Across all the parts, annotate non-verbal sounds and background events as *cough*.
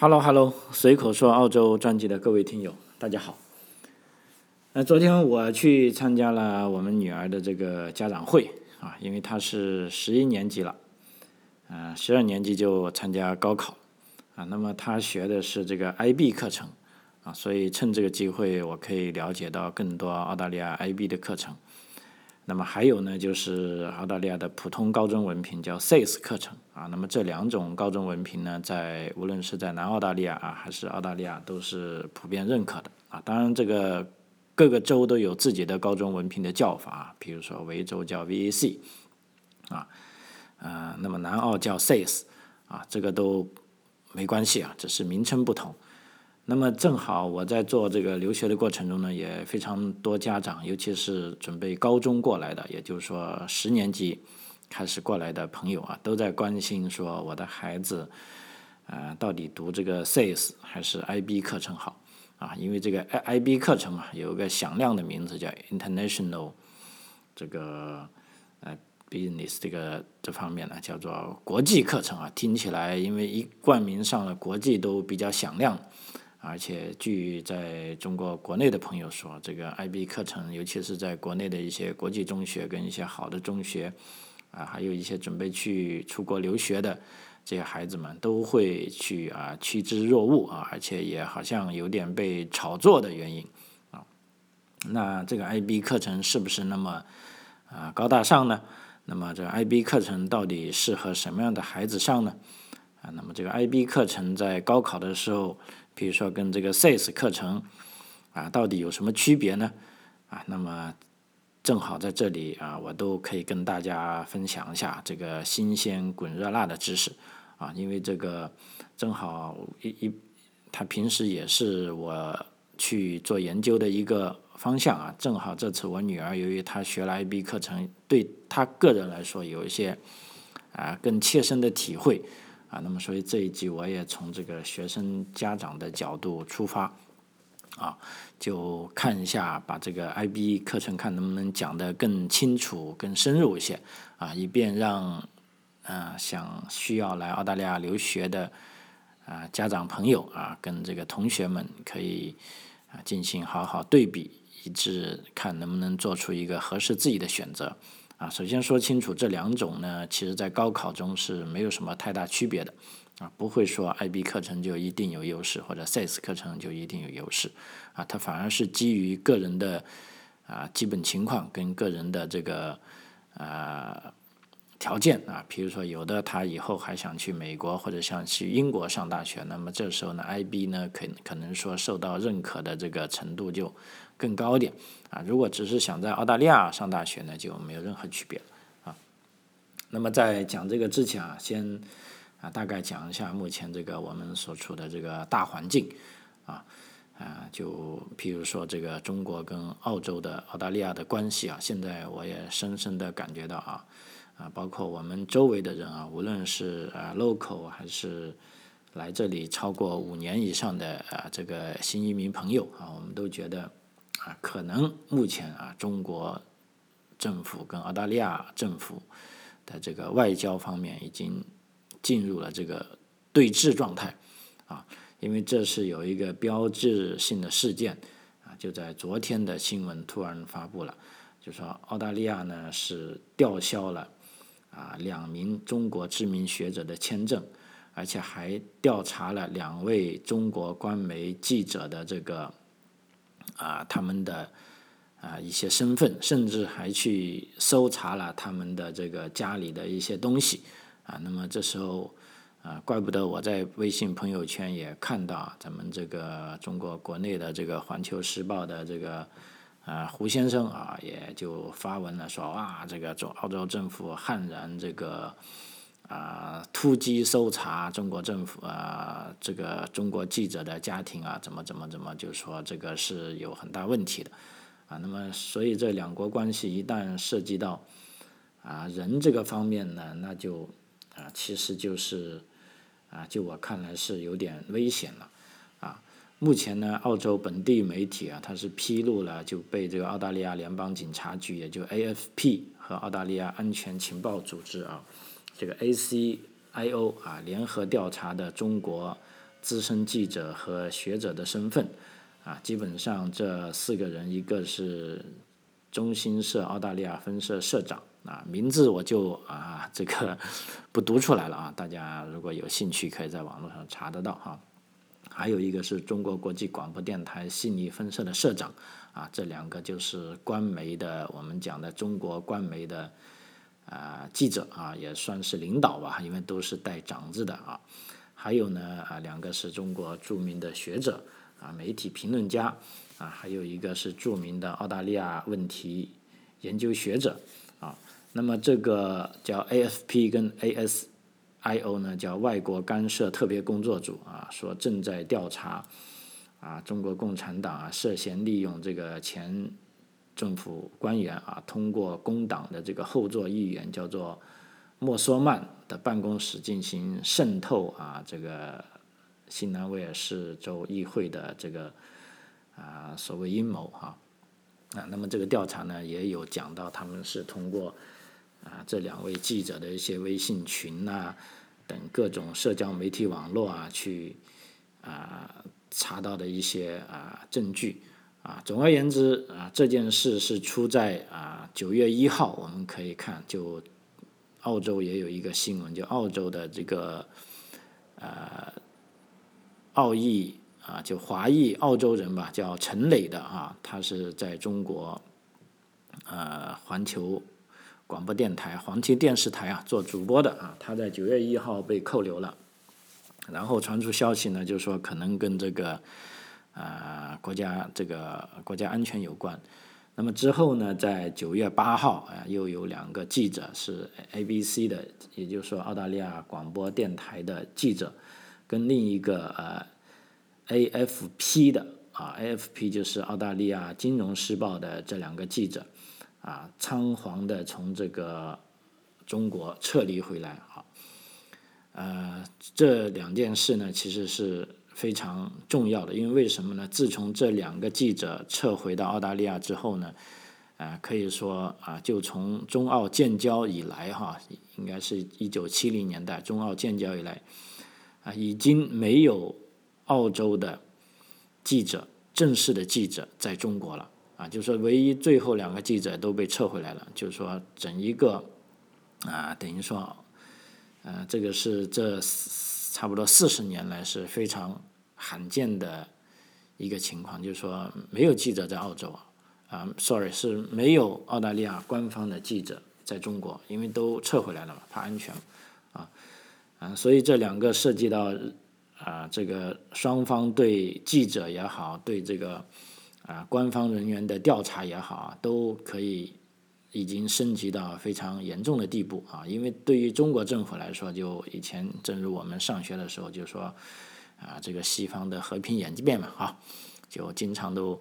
Hello Hello，随口说澳洲专辑的各位听友，大家好。那昨天我去参加了我们女儿的这个家长会啊，因为她是十一年级了，啊，十二年级就参加高考啊。那么她学的是这个 IB 课程啊，所以趁这个机会，我可以了解到更多澳大利亚 IB 的课程。那么还有呢，就是澳大利亚的普通高中文凭叫 SAS 课程啊。那么这两种高中文凭呢，在无论是在南澳大利亚啊，还是澳大利亚，都是普遍认可的啊。当然，这个各个州都有自己的高中文凭的叫法，比如说维州叫 VAC 啊，呃，那么南澳叫 SAS 啊，这个都没关系啊，只是名称不同。那么正好我在做这个留学的过程中呢，也非常多家长，尤其是准备高中过来的，也就是说十年级开始过来的朋友啊，都在关心说我的孩子啊到底读这个 SAS 还是 IB 课程好啊？因为这个 I IB 课程啊有个响亮的名字叫 International 这个呃 Business 这个这方面呢叫做国际课程啊，听起来因为一冠名上了国际都比较响亮。而且据在中国国内的朋友说，这个 IB 课程，尤其是在国内的一些国际中学跟一些好的中学，啊，还有一些准备去出国留学的这些孩子们，都会去啊趋之若鹜啊，而且也好像有点被炒作的原因啊。那这个 IB 课程是不是那么啊高大上呢？那么这个 IB 课程到底适合什么样的孩子上呢？啊，那么这个 IB 课程在高考的时候。比如说跟这个 SAYS 课程啊，到底有什么区别呢？啊，那么正好在这里啊，我都可以跟大家分享一下这个新鲜滚热辣的知识啊，因为这个正好一一，他平时也是我去做研究的一个方向啊，正好这次我女儿由于她学了 IB 课程，对她个人来说有一些啊更切身的体会。啊，那么所以这一集我也从这个学生家长的角度出发，啊，就看一下把这个 IB 课程看能不能讲得更清楚、更深入一些，啊，以便让啊想需要来澳大利亚留学的啊家长朋友啊跟这个同学们可以啊进行好好对比一致，看能不能做出一个合适自己的选择。啊，首先说清楚，这两种呢，其实在高考中是没有什么太大区别的，啊，不会说 IB 课程就一定有优势，或者 SAS 课程就一定有优势，啊，它反而是基于个人的啊基本情况跟个人的这个啊条件啊，比如说有的他以后还想去美国或者想去英国上大学，那么这时候呢，IB 呢可可能说受到认可的这个程度就。更高一点啊！如果只是想在澳大利亚上大学呢，就没有任何区别啊。那么在讲这个之前啊，先啊大概讲一下目前这个我们所处的这个大环境啊啊，就譬如说这个中国跟澳洲的澳大利亚的关系啊，现在我也深深的感觉到啊啊，包括我们周围的人啊，无论是啊 local 还是来这里超过五年以上的啊这个新移民朋友啊，我们都觉得。啊，可能目前啊，中国政府跟澳大利亚政府的这个外交方面已经进入了这个对峙状态啊，因为这是有一个标志性的事件啊，就在昨天的新闻突然发布了，就说澳大利亚呢是吊销了啊两名中国知名学者的签证，而且还调查了两位中国官媒记者的这个。啊，他们的啊一些身份，甚至还去搜查了他们的这个家里的一些东西啊。那么这时候啊，怪不得我在微信朋友圈也看到咱们这个中国国内的这个《环球时报》的这个啊胡先生啊，也就发文了，说哇，这个中澳洲政府悍然这个。啊，突击搜查中国政府啊，这个中国记者的家庭啊，怎么怎么怎么，就说这个是有很大问题的，啊，那么所以这两国关系一旦涉及到啊人这个方面呢，那就啊其实就是啊就我看来是有点危险了，啊，目前呢，澳洲本地媒体啊，它是披露了就被这个澳大利亚联邦警察局，也就 AFP 和澳大利亚安全情报组织啊。这个 ACIO 啊，联合调查的中国资深记者和学者的身份，啊，基本上这四个人，一个是中新社澳大利亚分社社长，啊，名字我就啊这个 *laughs* 不读出来了啊，大家如果有兴趣，可以在网络上查得到哈。还有一个是中国国际广播电台悉尼分社的社长，啊，这两个就是官媒的，我们讲的中国官媒的啊记者啊，也算是领导吧，因为都是带长字的啊。还有呢啊，两个是中国著名的学者啊，媒体评论家啊，还有一个是著名的澳大利亚问题研究学者啊。那么这个叫 AFP 跟 ASIO 呢，叫外国干涉特别工作组啊，说正在调查啊，中国共产党啊涉嫌利用这个前政府官员啊，通过工党的这个后座议员叫做。莫索曼的办公室进行渗透啊，这个新南威尔士州议会的这个啊所谓阴谋哈啊，那么这个调查呢也有讲到，他们是通过啊这两位记者的一些微信群呐等各种社交媒体网络啊去啊查到的一些啊证据啊，总而言之啊这件事是出在啊九月一号，我们可以看就。澳洲也有一个新闻，就澳洲的这个呃澳裔啊，就华裔澳洲人吧，叫陈磊的啊，他是在中国呃环球广播电台、环球电视台啊做主播的啊，他在九月一号被扣留了，然后传出消息呢，就说可能跟这个啊国家这个国家安全有关。那么之后呢，在九月八号啊，又有两个记者是 ABC 的，也就是说澳大利亚广播电台的记者，跟另一个呃 AFP 的啊，AFP 就是澳大利亚金融时报的这两个记者啊，仓皇的从这个中国撤离回来啊，呃，这两件事呢，其实是。非常重要的，因为为什么呢？自从这两个记者撤回到澳大利亚之后呢，啊，可以说啊，就从中澳建交以来哈，应该是一九七零年代中澳建交以来，啊，已经没有澳洲的记者正式的记者在中国了啊，就是说唯一最后两个记者都被撤回来了，就是说整一个啊，等于说，呃，这个是这差不多四十年来是非常。罕见的一个情况，就是说没有记者在澳洲啊，sorry 是没有澳大利亚官方的记者在中国，因为都撤回来了嘛，怕安全啊啊，所以这两个涉及到啊这个双方对记者也好，对这个啊官方人员的调查也好啊，都可以已经升级到非常严重的地步啊，因为对于中国政府来说，就以前正如我们上学的时候就说。啊，这个西方的和平演变嘛，啊，就经常都，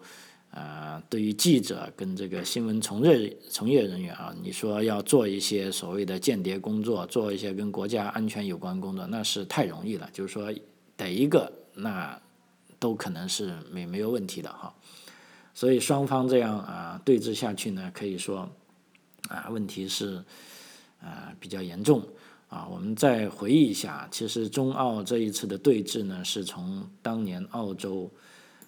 呃，对于记者跟这个新闻从业从业人员啊，你说要做一些所谓的间谍工作，做一些跟国家安全有关工作，那是太容易了。就是说逮一个，那都可能是没没有问题的哈。所以双方这样啊对峙下去呢，可以说啊问题是啊比较严重。啊，我们再回忆一下，其实中澳这一次的对峙呢，是从当年澳洲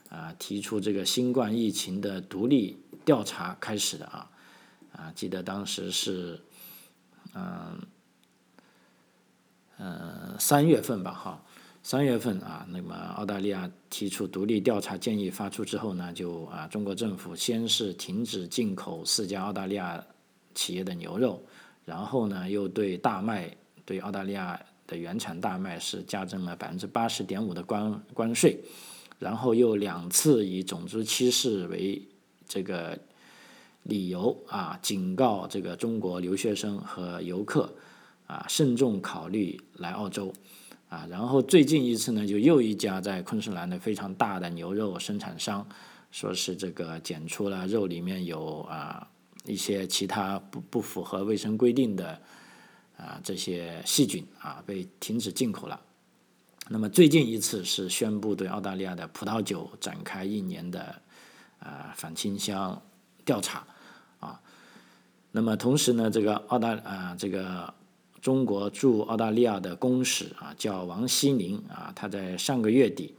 啊提出这个新冠疫情的独立调查开始的啊啊，记得当时是嗯嗯三月份吧，哈，三月份啊，那么澳大利亚提出独立调查建议发出之后呢，就啊中国政府先是停止进口四家澳大利亚企业的牛肉，然后呢又对大麦。对澳大利亚的原产大麦是加征了百分之八十点五的关关税，然后又两次以种族歧视为这个理由啊，警告这个中国留学生和游客啊，慎重考虑来澳洲啊。然后最近一次呢，就又一家在昆士兰的非常大的牛肉生产商，说是这个检出了肉里面有啊一些其他不不符合卫生规定的。啊，这些细菌啊被停止进口了。那么最近一次是宣布对澳大利亚的葡萄酒展开一年的啊反倾销调查啊。那么同时呢，这个澳大啊这个中国驻澳大利亚的公使啊，叫王希宁啊，他在上个月底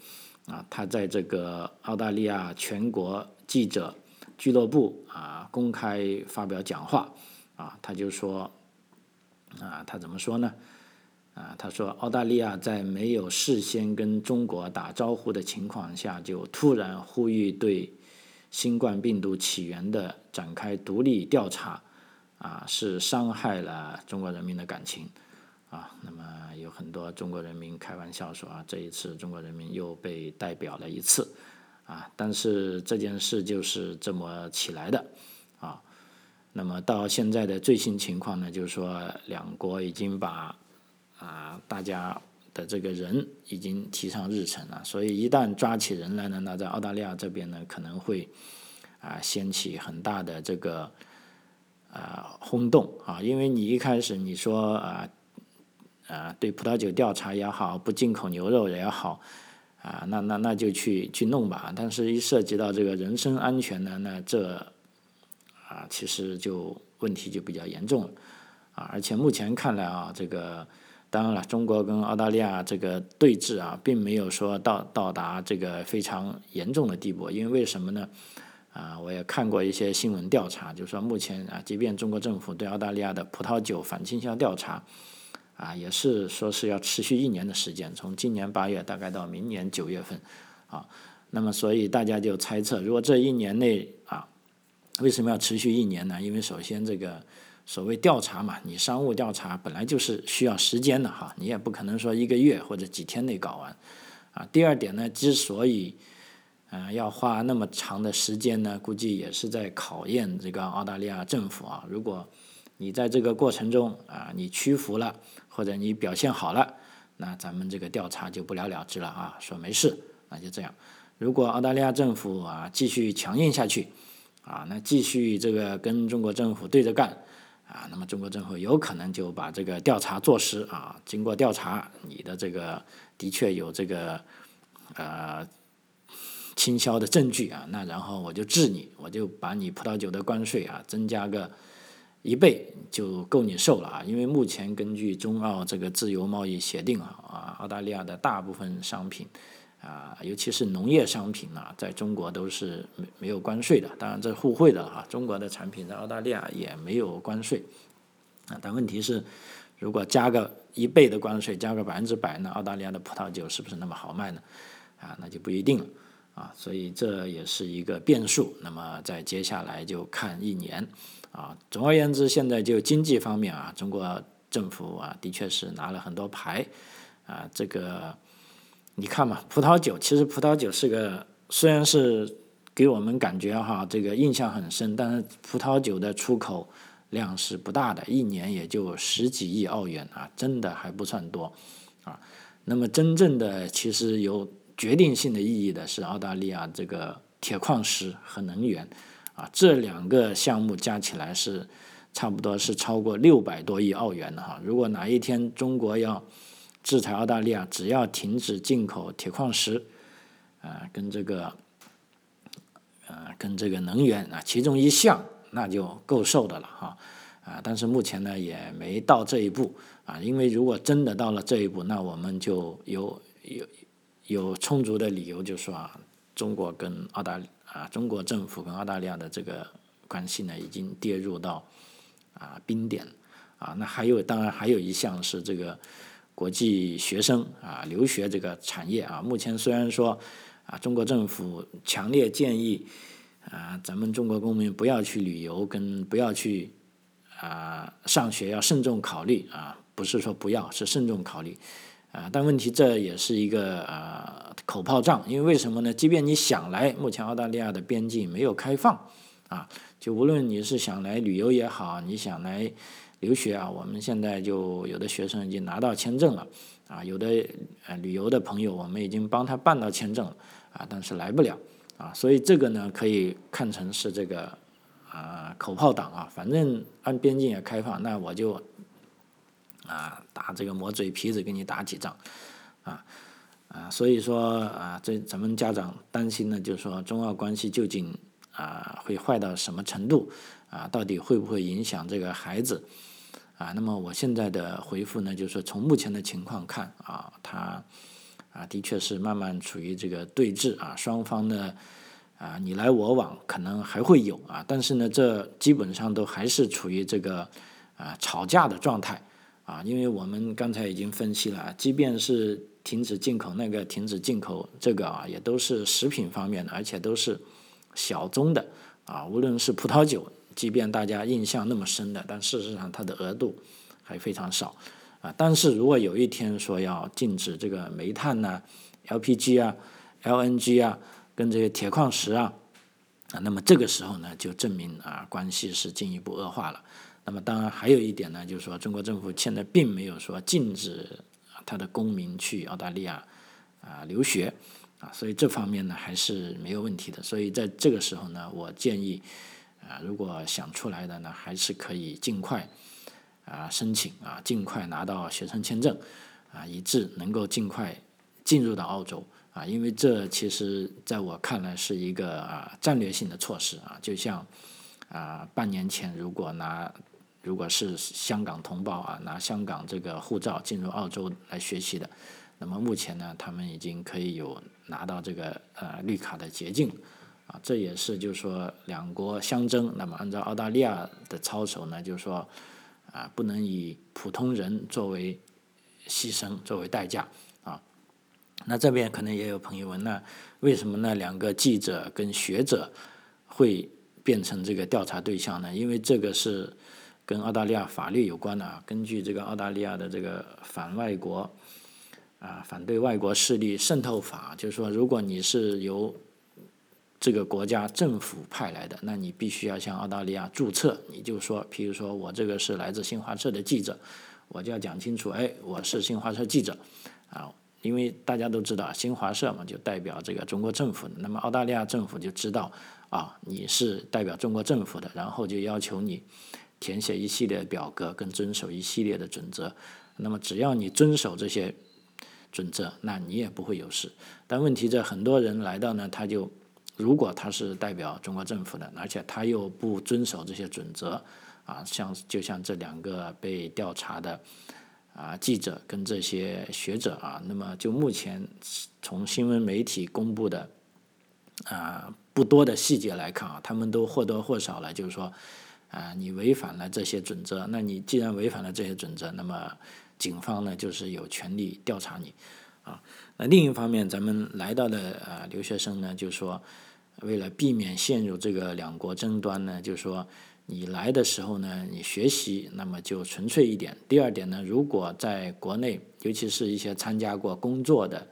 啊，他在这个澳大利亚全国记者俱乐部啊公开发表讲话啊，他就说啊，他怎么说呢？啊，他说澳大利亚在没有事先跟中国打招呼的情况下，就突然呼吁对新冠病毒起源的展开独立调查。啊，是伤害了中国人民的感情，啊，那么有很多中国人民开玩笑说啊，这一次中国人民又被代表了一次，啊，但是这件事就是这么起来的，啊，那么到现在的最新情况呢，就是说两国已经把啊大家的这个人已经提上日程了，所以一旦抓起人来呢，那在澳大利亚这边呢可能会啊掀起很大的这个。啊，轰动啊！因为你一开始你说啊，啊，对葡萄酒调查也好，不进口牛肉也好，啊，那那那就去去弄吧。但是，一涉及到这个人身安全呢，那这啊，其实就问题就比较严重了啊。而且目前看来啊，这个当然了，中国跟澳大利亚这个对峙啊，并没有说到到达这个非常严重的地步。因为为什么呢？啊，我也看过一些新闻调查，就是说目前啊，即便中国政府对澳大利亚的葡萄酒反倾销调查，啊，也是说是要持续一年的时间，从今年八月大概到明年九月份，啊，那么所以大家就猜测，如果这一年内啊，为什么要持续一年呢？因为首先这个所谓调查嘛，你商务调查本来就是需要时间的哈，你也不可能说一个月或者几天内搞完，啊，第二点呢，之所以嗯，要花那么长的时间呢，估计也是在考验这个澳大利亚政府啊。如果你在这个过程中啊，你屈服了，或者你表现好了，那咱们这个调查就不了了之了啊，说没事，那就这样。如果澳大利亚政府啊继续强硬下去，啊，那继续这个跟中国政府对着干，啊，那么中国政府有可能就把这个调查坐实啊。经过调查，你的这个的确有这个，呃。倾销的证据啊，那然后我就治你，我就把你葡萄酒的关税啊增加个一倍就够你受了啊！因为目前根据中澳这个自由贸易协定啊，啊，澳大利亚的大部分商品啊，尤其是农业商品啊，在中国都是没没有关税的。当然这互惠的啊，中国的产品在澳大利亚也没有关税啊。但问题是，如果加个一倍的关税，加个百分之百，那澳大利亚的葡萄酒是不是那么好卖呢？啊，那就不一定了。啊，所以这也是一个变数。那么在接下来就看一年，啊，总而言之，现在就经济方面啊，中国政府啊，的确是拿了很多牌，啊，这个你看嘛，葡萄酒其实葡萄酒是个，虽然是给我们感觉哈，这个印象很深，但是葡萄酒的出口量是不大的，一年也就十几亿澳元啊，真的还不算多，啊，那么真正的其实有。决定性的意义的是澳大利亚这个铁矿石和能源，啊，这两个项目加起来是差不多是超过六百多亿澳元的哈。如果哪一天中国要制裁澳大利亚，只要停止进口铁矿石，啊，跟这个，啊，跟这个能源啊，其中一项那就够受的了哈。啊，但是目前呢也没到这一步啊，因为如果真的到了这一步，那我们就有有。有充足的理由就说啊，中国跟澳大利啊，中国政府跟澳大利亚的这个关系呢，已经跌入到啊冰点啊。那还有，当然还有一项是这个国际学生啊留学这个产业啊。目前虽然说啊，中国政府强烈建议啊，咱们中国公民不要去旅游，跟不要去啊上学，要慎重考虑啊，不是说不要，是慎重考虑。啊，但问题这也是一个啊口炮仗，因为为什么呢？即便你想来，目前澳大利亚的边境没有开放，啊，就无论你是想来旅游也好，你想来留学啊，我们现在就有的学生已经拿到签证了，啊，有的呃旅游的朋友我们已经帮他办到签证了，啊，但是来不了，啊，所以这个呢可以看成是这个啊口炮党啊，反正按边境也开放，那我就。啊，打这个磨嘴皮子给你打几仗，啊啊，所以说啊，这咱们家长担心呢，就是说中澳关系究竟啊会坏到什么程度啊？到底会不会影响这个孩子啊，那么我现在的回复呢，就是说从目前的情况看啊，它啊的确是慢慢处于这个对峙啊，双方呢啊你来我往，可能还会有啊，但是呢，这基本上都还是处于这个啊吵架的状态啊，因为我们刚才已经分析了，即便是停止进口那个停止进口这个啊，也都是食品方面的，而且都是小宗的啊，无论是葡萄酒。即便大家印象那么深的，但事实上它的额度还非常少啊。但是如果有一天说要禁止这个煤炭呢、LPG 啊、LNG 啊，跟这些铁矿石啊，啊，那么这个时候呢，就证明啊关系是进一步恶化了。那么当然还有一点呢，就是说中国政府现在并没有说禁止他的公民去澳大利亚啊留学啊，所以这方面呢还是没有问题的。所以在这个时候呢，我建议。啊，如果想出来的呢，还是可以尽快啊申请啊，尽快拿到学生签证啊，以致能够尽快进入到澳洲啊，因为这其实在我看来是一个啊战略性的措施啊，就像啊半年前如果拿如果是香港同胞啊拿香港这个护照进入澳洲来学习的，那么目前呢，他们已经可以有拿到这个呃绿卡的捷径。啊，这也是就是说两国相争，那么按照澳大利亚的操守呢，就是说啊，不能以普通人作为牺牲作为代价啊。那这边可能也有朋友问，那为什么呢？两个记者跟学者会变成这个调查对象呢？因为这个是跟澳大利亚法律有关的啊。根据这个澳大利亚的这个反外国啊反对外国势力渗透法，就是说如果你是由这个国家政府派来的，那你必须要向澳大利亚注册。你就说，譬如说我这个是来自新华社的记者，我就要讲清楚，哎，我是新华社记者，啊，因为大家都知道新华社嘛，就代表这个中国政府。那么澳大利亚政府就知道，啊，你是代表中国政府的，然后就要求你填写一系列表格，跟遵守一系列的准则。那么只要你遵守这些准则，那你也不会有事。但问题在很多人来到呢，他就。如果他是代表中国政府的，而且他又不遵守这些准则，啊，像就像这两个被调查的啊记者跟这些学者啊，那么就目前从新闻媒体公布的啊不多的细节来看啊，他们都或多或少了，就是说啊你违反了这些准则，那你既然违反了这些准则，那么警方呢就是有权利调查你啊。那另一方面，咱们来到的啊留学生呢，就说。为了避免陷入这个两国争端呢，就说你来的时候呢，你学习那么就纯粹一点。第二点呢，如果在国内，尤其是一些参加过工作的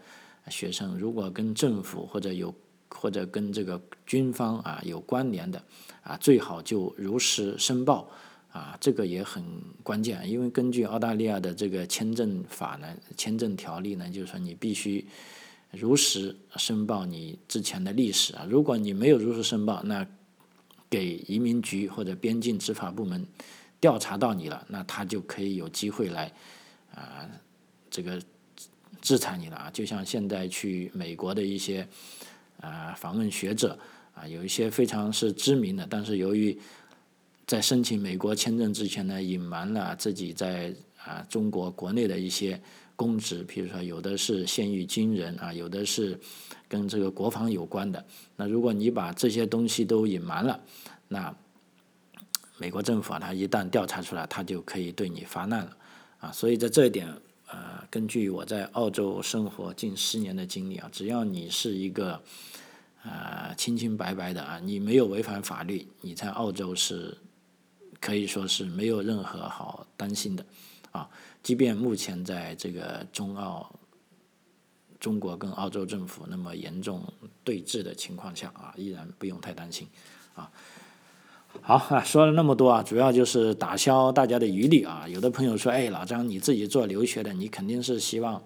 学生，如果跟政府或者有或者跟这个军方啊有关联的啊，最好就如实申报啊，这个也很关键。因为根据澳大利亚的这个签证法呢，签证条例呢，就是说你必须。如实申报你之前的历史啊，如果你没有如实申报，那给移民局或者边境执法部门调查到你了，那他就可以有机会来啊这个制裁你了啊。就像现在去美国的一些啊访问学者啊，有一些非常是知名的，但是由于在申请美国签证之前呢，隐瞒了自己在啊中国国内的一些。公职，比如说有的是现役军人啊，有的是跟这个国防有关的。那如果你把这些东西都隐瞒了，那美国政府啊，他一旦调查出来，他就可以对你发难了啊。所以在这一点，呃，根据我在澳洲生活近十年的经历啊，只要你是一个呃清清白白的啊，你没有违反法律，你在澳洲是可以说是没有任何好担心的啊。即便目前在这个中澳中国跟澳洲政府那么严重对峙的情况下啊，依然不用太担心啊。好啊，说了那么多啊，主要就是打消大家的疑虑啊。有的朋友说，哎，老张你自己做留学的，你肯定是希望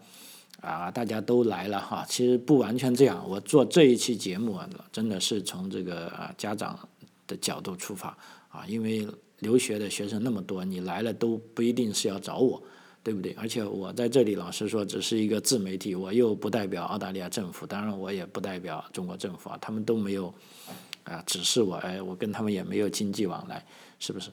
啊大家都来了哈。其实不完全这样，我做这一期节目啊，真的是从这个啊家长的角度出发啊，因为留学的学生那么多，你来了都不一定是要找我。对不对？而且我在这里老实说，只是一个自媒体，我又不代表澳大利亚政府，当然我也不代表中国政府啊，他们都没有啊指示我，哎，我跟他们也没有经济往来，是不是？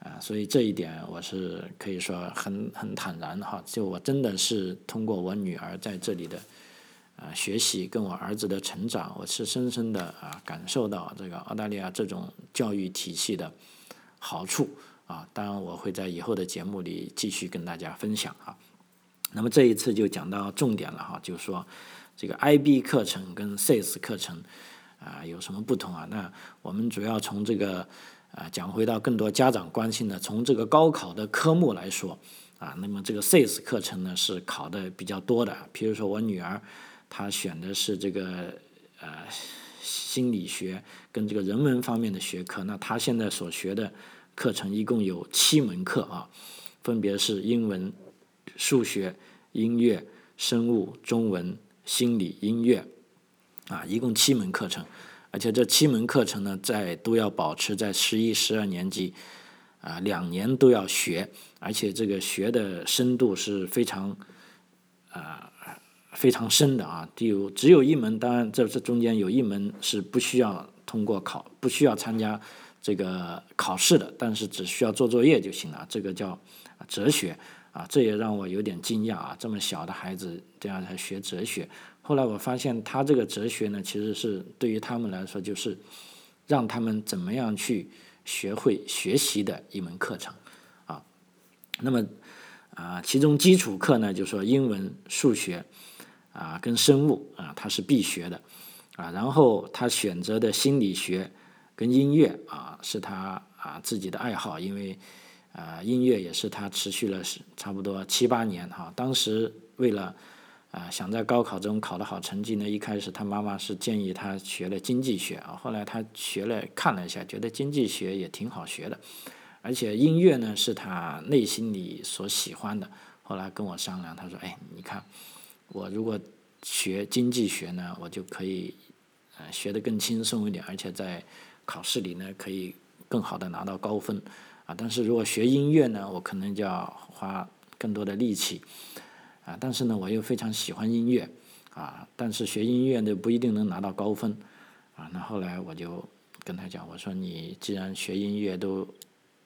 啊，所以这一点我是可以说很很坦然哈，就我真的是通过我女儿在这里的啊学习，跟我儿子的成长，我是深深的啊感受到这个澳大利亚这种教育体系的好处啊。当然，我会在以后的节目里继续跟大家分享啊。那么这一次就讲到重点了哈，就是说这个 IB 课程跟 SAS 课程啊有什么不同啊？那我们主要从这个。啊，讲回到更多家长关心的，从这个高考的科目来说，啊，那么这个 SIS 课程呢是考的比较多的。比如说我女儿，她选的是这个呃心理学跟这个人文方面的学科，那她现在所学的课程一共有七门课啊，分别是英文、数学、音乐、生物、中文、心理、音乐，啊，一共七门课程。而且这七门课程呢，在都要保持在十一、十二年级，啊，两年都要学，而且这个学的深度是非常，啊，非常深的啊。有只有一门，当然这这中间有一门是不需要通过考，不需要参加这个考试的，但是只需要做作业就行了。这个叫哲学啊，这也让我有点惊讶啊，这么小的孩子这样才学哲学。后来我发现，他这个哲学呢，其实是对于他们来说，就是让他们怎么样去学会学习的一门课程啊。那么啊，其中基础课呢，就说英文、数学啊跟生物啊，它是必学的啊。然后他选择的心理学跟音乐啊，是他啊自己的爱好，因为啊音乐也是他持续了差不多七八年哈。当时为了啊，想在高考中考得好成绩呢？一开始他妈妈是建议他学了经济学啊，后来他学了看了一下，觉得经济学也挺好学的，而且音乐呢是他内心里所喜欢的。后来跟我商量，他说：“哎，你看，我如果学经济学呢，我就可以呃学得更轻松一点，而且在考试里呢可以更好的拿到高分啊。但是如果学音乐呢，我可能就要花更多的力气。”啊，但是呢，我又非常喜欢音乐，啊，但是学音乐呢不一定能拿到高分，啊，那后来我就跟他讲，我说你既然学音乐都，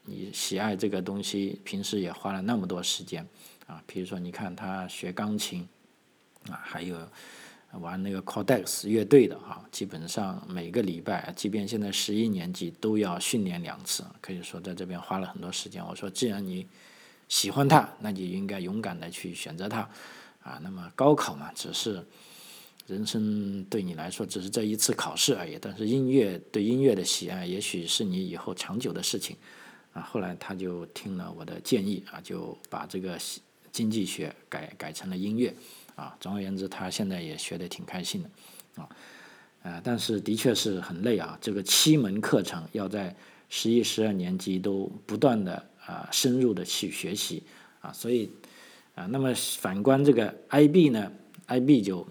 你喜爱这个东西，平时也花了那么多时间，啊，比如说你看他学钢琴，啊，还有玩那个 Codex 乐队的哈，基本上每个礼拜，即便现在十一年级都要训练两次，可以说在这边花了很多时间。我说既然你。喜欢它，那就应该勇敢的去选择它，啊，那么高考嘛，只是人生对你来说只是这一次考试而已。但是音乐对音乐的喜爱，也许是你以后长久的事情，啊，后来他就听了我的建议，啊，就把这个经济学改改成了音乐，啊，总而言之，他现在也学得挺开心的，啊，呃，但是的确是很累啊，这个七门课程要在十一、十二年级都不断的。啊，深入的去学习啊，所以啊，那么反观这个 IB 呢，IB 就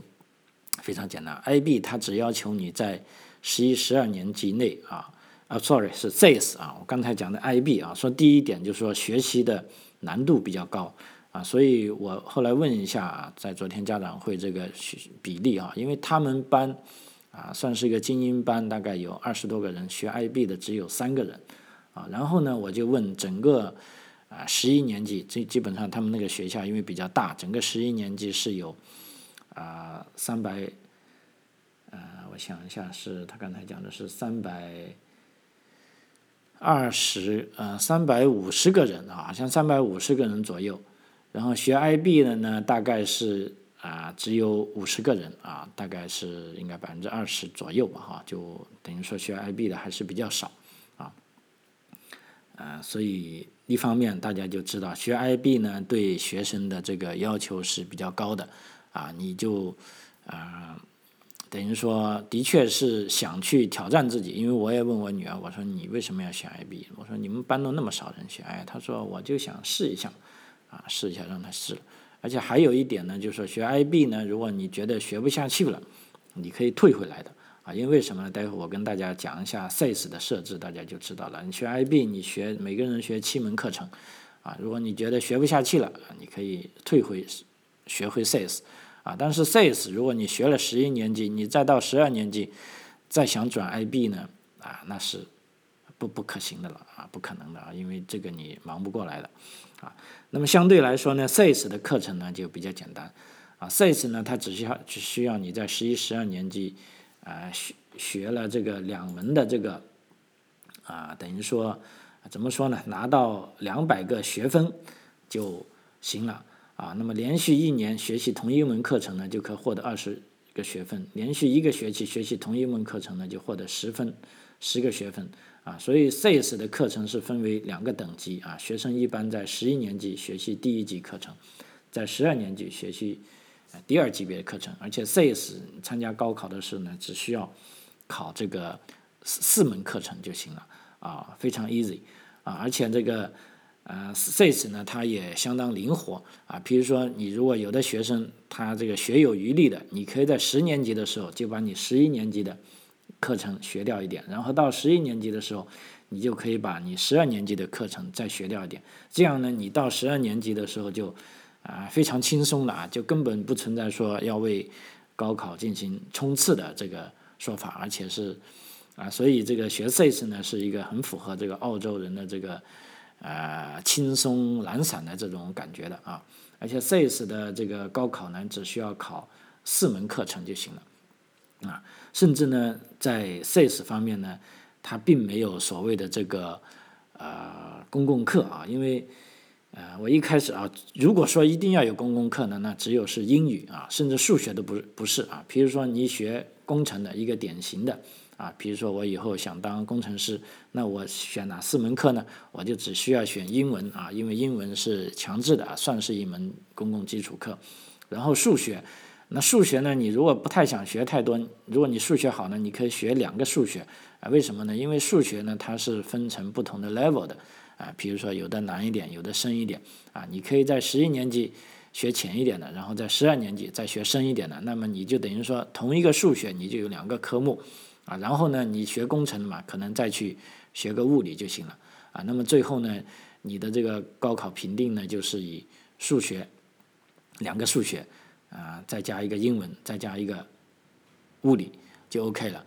非常简单，IB 它只要求你在十一、十二年级内啊，啊，sorry 是 SAYS 啊，我刚才讲的 IB 啊，说第一点就是说学习的难度比较高啊，所以我后来问一下啊，在昨天家长会这个比例啊，因为他们班啊算是一个精英班，大概有二十多个人，学 IB 的只有三个人。啊，然后呢，我就问整个啊十一年级，这基本上他们那个学校因为比较大，整个十一年级是有啊三百，呃，我想一下，是他刚才讲的是三百二十呃三百五十个人啊，好像三百五十个人左右，然后学 IB 的呢，大概是啊只有五十个人啊，大概是应该百分之二十左右吧，哈，就等于说学 IB 的还是比较少。啊，所以一方面大家就知道学 IB 呢，对学生的这个要求是比较高的，啊，你就啊，等于说的确是想去挑战自己。因为我也问我女儿，我说你为什么要选 IB？我说你们班都那么少人选，哎，她说我就想试一下，啊，试一下让她试。而且还有一点呢，就是说学 IB 呢，如果你觉得学不下去了，你可以退回来的。啊，因为什么呢？待会我跟大家讲一下 SAYS 的设置，大家就知道了。你学 IB，你学每个人学七门课程，啊，如果你觉得学不下去了，你可以退回学会 SAYS，啊，但是 SAYS 如果你学了十一年级，你再到十二年级再想转 IB 呢，啊，那是不不可行的了啊，不可能的啊，因为这个你忙不过来的啊。那么相对来说呢，SACE 的课程呢就比较简单啊，SACE 呢它只需要只需要你在十一、十二年级啊学学了这个两门的这个啊，等于说怎么说呢，拿到两百个学分就行了啊。那么连续一年学习同一门课程呢，就可获得二十个学分；连续一个学期学习同一门课程呢，就获得十分十个学分。啊，所以 SAS 的课程是分为两个等级啊。学生一般在十一年级学习第一级课程，在十二年级学习第二级别的课程。而且 SACE 参加高考的时候呢，只需要考这个四四门课程就行了啊，非常 easy 啊。而且这个呃 SACE 呢，它也相当灵活啊。比如说你如果有的学生他这个学有余力的，你可以在十年级的时候就把你十一年级的。课程学掉一点，然后到十一年级的时候，你就可以把你十二年级的课程再学掉一点。这样呢，你到十二年级的时候就啊非常轻松了啊，就根本不存在说要为高考进行冲刺的这个说法，而且是啊，所以这个学 SACE 呢是一个很符合这个澳洲人的这个呃轻松懒散的这种感觉的啊。而且 SACE 的这个高考呢，只需要考四门课程就行了。啊，甚至呢，在 SACE 方面呢，它并没有所谓的这个呃公共课啊，因为呃我一开始啊，如果说一定要有公共课呢，那只有是英语啊，甚至数学都不不是啊。比如说你学工程的一个典型的啊，比如说我以后想当工程师，那我选哪四门课呢？我就只需要选英文啊，因为英文是强制的啊，算是一门公共基础课，然后数学。那数学呢？你如果不太想学太多，如果你数学好呢，你可以学两个数学啊？为什么呢？因为数学呢，它是分成不同的 level 的啊。比如说有的难一点，有的深一点啊。你可以在十一年级学浅一点的，然后在十二年级再学深一点的。那么你就等于说同一个数学你就有两个科目啊。然后呢，你学工程嘛，可能再去学个物理就行了啊。那么最后呢，你的这个高考评定呢，就是以数学两个数学。啊，再加一个英文，再加一个物理就 OK 了。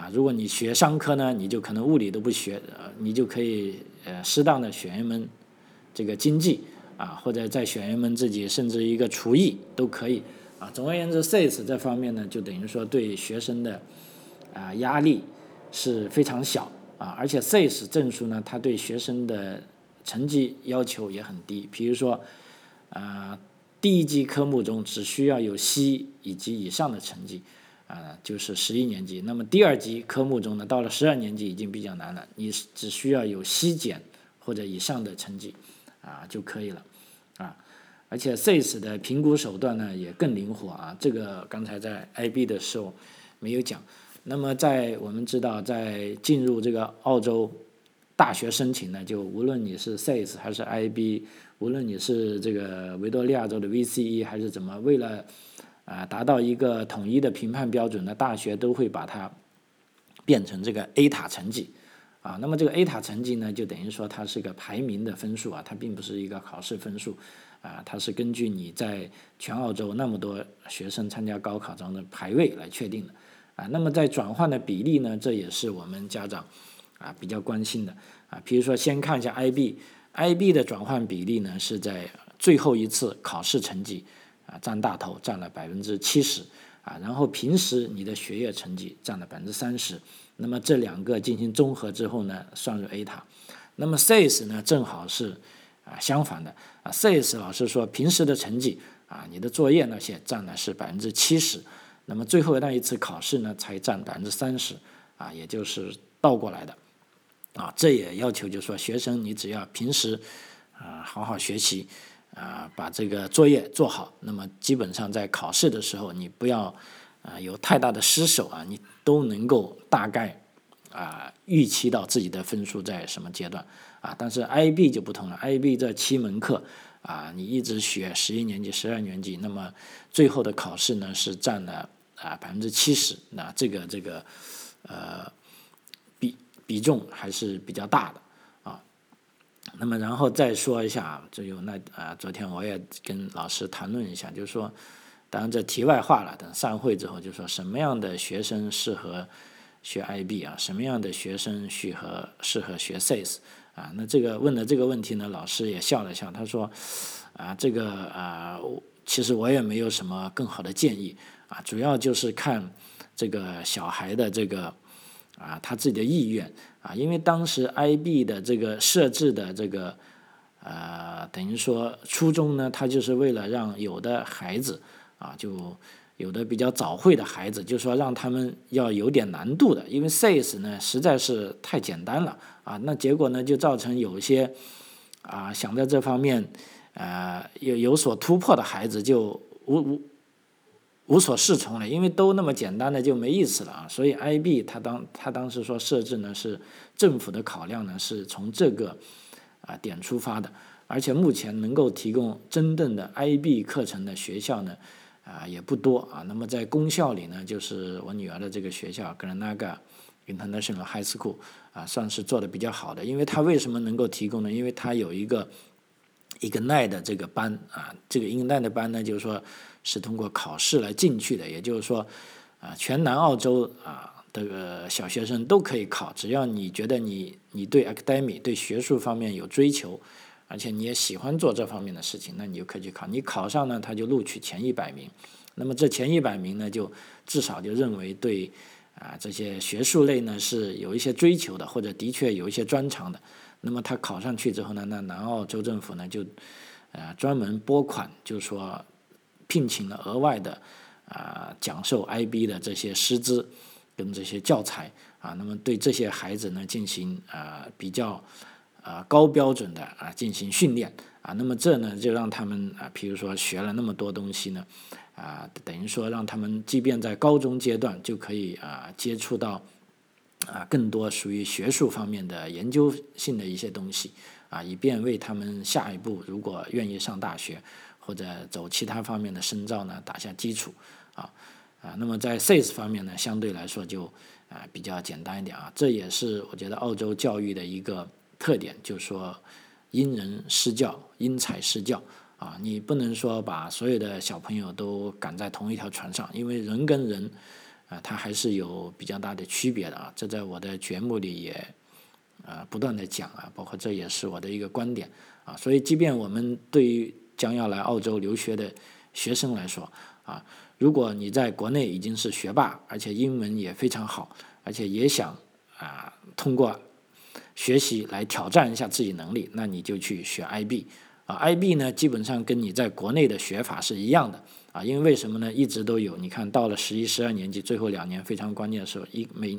啊，如果你学商科呢，你就可能物理都不学，呃，你就可以呃适当的选一门这个经济啊，或者再选一门自己甚至一个厨艺都可以。啊，总而言之，SAS 这方面呢，就等于说对学生的啊压力是非常小啊，而且 SAS 证书呢，它对学生的成绩要求也很低，比如说啊。第一级科目中只需要有 C 以及以上的成绩，啊，就是十一年级。那么第二级科目中呢，到了十二年级已经比较难了，你只需要有 C 减或者以上的成绩，啊就可以了，啊，而且 SAS 的评估手段呢也更灵活啊，这个刚才在 IB 的时候没有讲。那么在我们知道，在进入这个澳洲大学申请呢，就无论你是 SAS 还是 IB。无论你是这个维多利亚州的 VCE 还是怎么，为了啊达到一个统一的评判标准，那大学都会把它变成这个 A 塔成绩啊。那么这个 A 塔成绩呢，就等于说它是个排名的分数啊，它并不是一个考试分数啊，它是根据你在全澳洲那么多学生参加高考中的排位来确定的啊。那么在转换的比例呢，这也是我们家长啊比较关心的啊。比如说先看一下 IB。IB 的转换比例呢是在最后一次考试成绩啊占大头，占了百分之七十啊，然后平时你的学业成绩占了百分之三十，那么这两个进行综合之后呢，算入 A 塔。那么 SACE 呢正好是啊相反的啊，SACE 老师说平时的成绩啊，你的作业那些占的是百分之七十，那么最后那一次考试呢才占百分之三十啊，也就是倒过来的。啊，这也要求就是说，学生你只要平时啊好好学习啊，把这个作业做好，那么基本上在考试的时候，你不要啊有太大的失手啊，你都能够大概啊预期到自己的分数在什么阶段啊。但是 IB 就不同了，IB 这七门课啊，你一直学十一年级、十二年级，那么最后的考试呢是占了啊百分之七十，那这个这个呃。比比重还是比较大的，那么然后再说一下，就有那啊，昨天我也跟老师谈论一下，就是说，当然这题外话了，等散会之后就说什么样的学生适合学 IB 啊，什么样的学生适合适合学 SACE 啊？那这个问的这个问题呢，老师也笑了笑，他说啊，这个啊，其实我也没有什么更好的建议啊，主要就是看这个小孩的这个啊他自己的意愿啊，因为当时 IB 的这个设置的这个呃，等于说初衷呢，他就是为了让有的孩子啊就。有的比较早会的孩子，就说让他们要有点难度的，因为 SACE 呢实在是太简单了啊，那结果呢就造成有些啊想在这方面呃有有所突破的孩子就无无无所适从了，因为都那么简单的就没意思了啊，所以 IB 他当他当时说设置呢是政府的考量呢是从这个啊点出发的，而且目前能够提供真正的 IB 课程的学校呢。啊，也不多啊。那么在公校里呢，就是我女儿的这个学校 Granada International High School 啊，算是做的比较好的。因为它为什么能够提供呢？因为它有一个一个奈的这个班啊，这个 i 奈的班呢，就是说是通过考试来进去的。也就是说，啊，全南澳洲啊，这个小学生都可以考，只要你觉得你你对 academy 对学术方面有追求。而且你也喜欢做这方面的事情，那你就可以去考。你考上呢，他就录取前一百名。那么这前一百名呢，就至少就认为对啊这些学术类呢是有一些追求的，或者的确有一些专长的。那么他考上去之后呢，那南澳州政府呢就啊专门拨款，就是说聘请了额外的啊讲授 IB 的这些师资跟这些教材啊，那么对这些孩子呢进行啊比较。啊，高标准的啊进行训练啊，那么这呢就让他们啊，比如说学了那么多东西呢，啊，等于说让他们即便在高中阶段就可以啊接触到啊更多属于学术方面的研究性的一些东西啊，以便为他们下一步如果愿意上大学或者走其他方面的深造呢打下基础啊啊，那么在 SACE 方面呢相对来说就啊比较简单一点啊，这也是我觉得澳洲教育的一个。特点就是说，因人施教，因材施教啊！你不能说把所有的小朋友都赶在同一条船上，因为人跟人啊，他还是有比较大的区别的啊。这在我的节目里也啊不断的讲啊，包括这也是我的一个观点啊。所以，即便我们对于将要来澳洲留学的学生来说啊，如果你在国内已经是学霸，而且英文也非常好，而且也想啊通过。学习来挑战一下自己能力，那你就去学 IB 啊，IB 呢基本上跟你在国内的学法是一样的啊，因为为什么呢？一直都有，你看到了十一、十二年级最后两年非常关键的时候，一每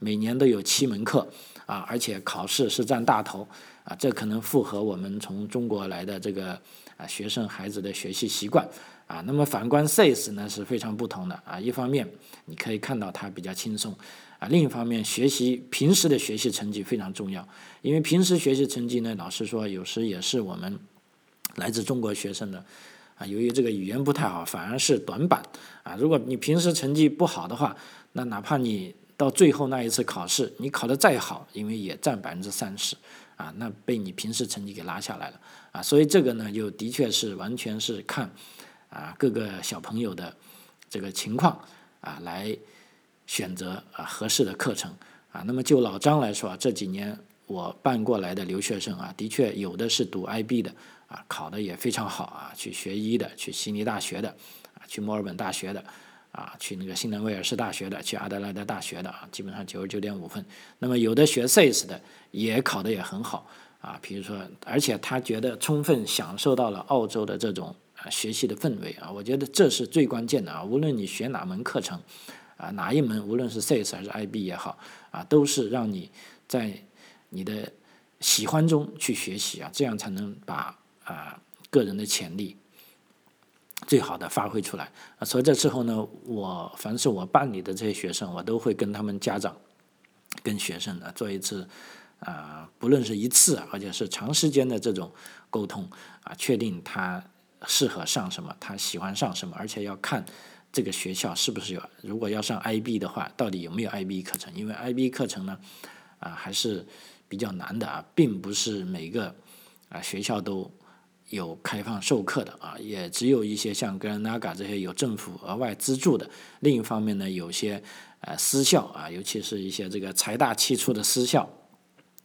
每年都有七门课啊，而且考试是占大头啊，这可能符合我们从中国来的这个啊学生孩子的学习习惯啊。那么反观 SACE 呢是非常不同的啊，一方面你可以看到它比较轻松。啊，另一方面，学习平时的学习成绩非常重要，因为平时学习成绩呢，老实说，有时也是我们来自中国学生的啊，由于这个语言不太好，反而是短板啊。如果你平时成绩不好的话，那哪怕你到最后那一次考试，你考得再好，因为也占百分之三十啊，那被你平时成绩给拉下来了啊。所以这个呢，就的确是完全是看啊各个小朋友的这个情况啊来。选择啊合适的课程啊，那么就老张来说啊，这几年我办过来的留学生啊，的确有的是读 IB 的啊，考的也非常好啊，去学医的，去悉尼大学的啊，去墨尔本大学的啊，去那个新南威尔士大学的，去阿德莱德大学的啊，基本上九十九点五分。那么有的学 SACE 的也考的也很好啊，比如说，而且他觉得充分享受到了澳洲的这种啊学习的氛围啊，我觉得这是最关键的啊，无论你学哪门课程。啊，哪一门无论是 SACE 还是 IB 也好，啊，都是让你在你的喜欢中去学习啊，这样才能把啊个人的潜力最好的发挥出来啊。所以这之后呢，我凡是我办理的这些学生，我都会跟他们家长、跟学生呢做一次啊，不论是一次而且是长时间的这种沟通啊，确定他适合上什么，他喜欢上什么，而且要看。这个学校是不是有？如果要上 IB 的话，到底有没有 IB 课程？因为 IB 课程呢，啊还是比较难的啊，并不是每个啊学校都有开放授课的啊，也只有一些像格兰纳嘎这些有政府额外资助的。另一方面呢，有些呃私校啊，尤其是一些这个财大气粗的私校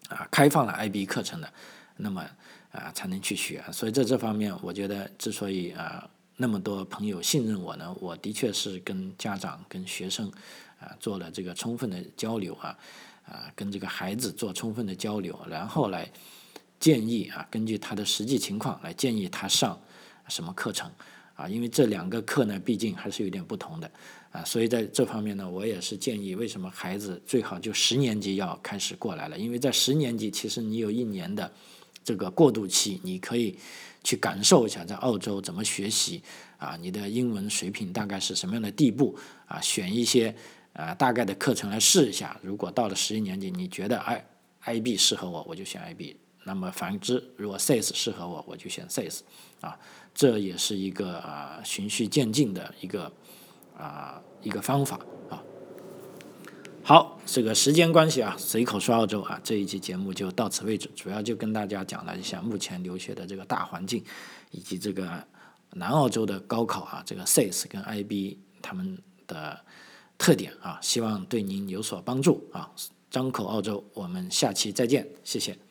啊，开放了 IB 课程的，那么啊才能去学。所以在这方面，我觉得之所以啊那么多朋友信任我呢，我的确是跟家长、跟学生啊做了这个充分的交流啊啊，跟这个孩子做充分的交流，然后来。建议啊，根据他的实际情况来建议他上什么课程啊？因为这两个课呢，毕竟还是有点不同的啊，所以在这方面呢，我也是建议，为什么孩子最好就十年级要开始过来了？因为在十年级，其实你有一年的这个过渡期，你可以去感受一下在澳洲怎么学习啊，你的英文水平大概是什么样的地步啊？选一些啊大概的课程来试一下。如果到了十一年级，你觉得哎，IB 适合我，我就选 IB。那么反之，如果 SAYS 适合我，我就选 SAYS，啊，这也是一个啊循序渐进的一个啊一个方法啊。好，这个时间关系啊，随口说澳洲啊，这一期节目就到此为止，主要就跟大家讲了一下目前留学的这个大环境，以及这个南澳洲的高考啊，这个 SAS 跟 IB 他们的特点啊，希望对您有所帮助啊。张口澳洲，我们下期再见，谢谢。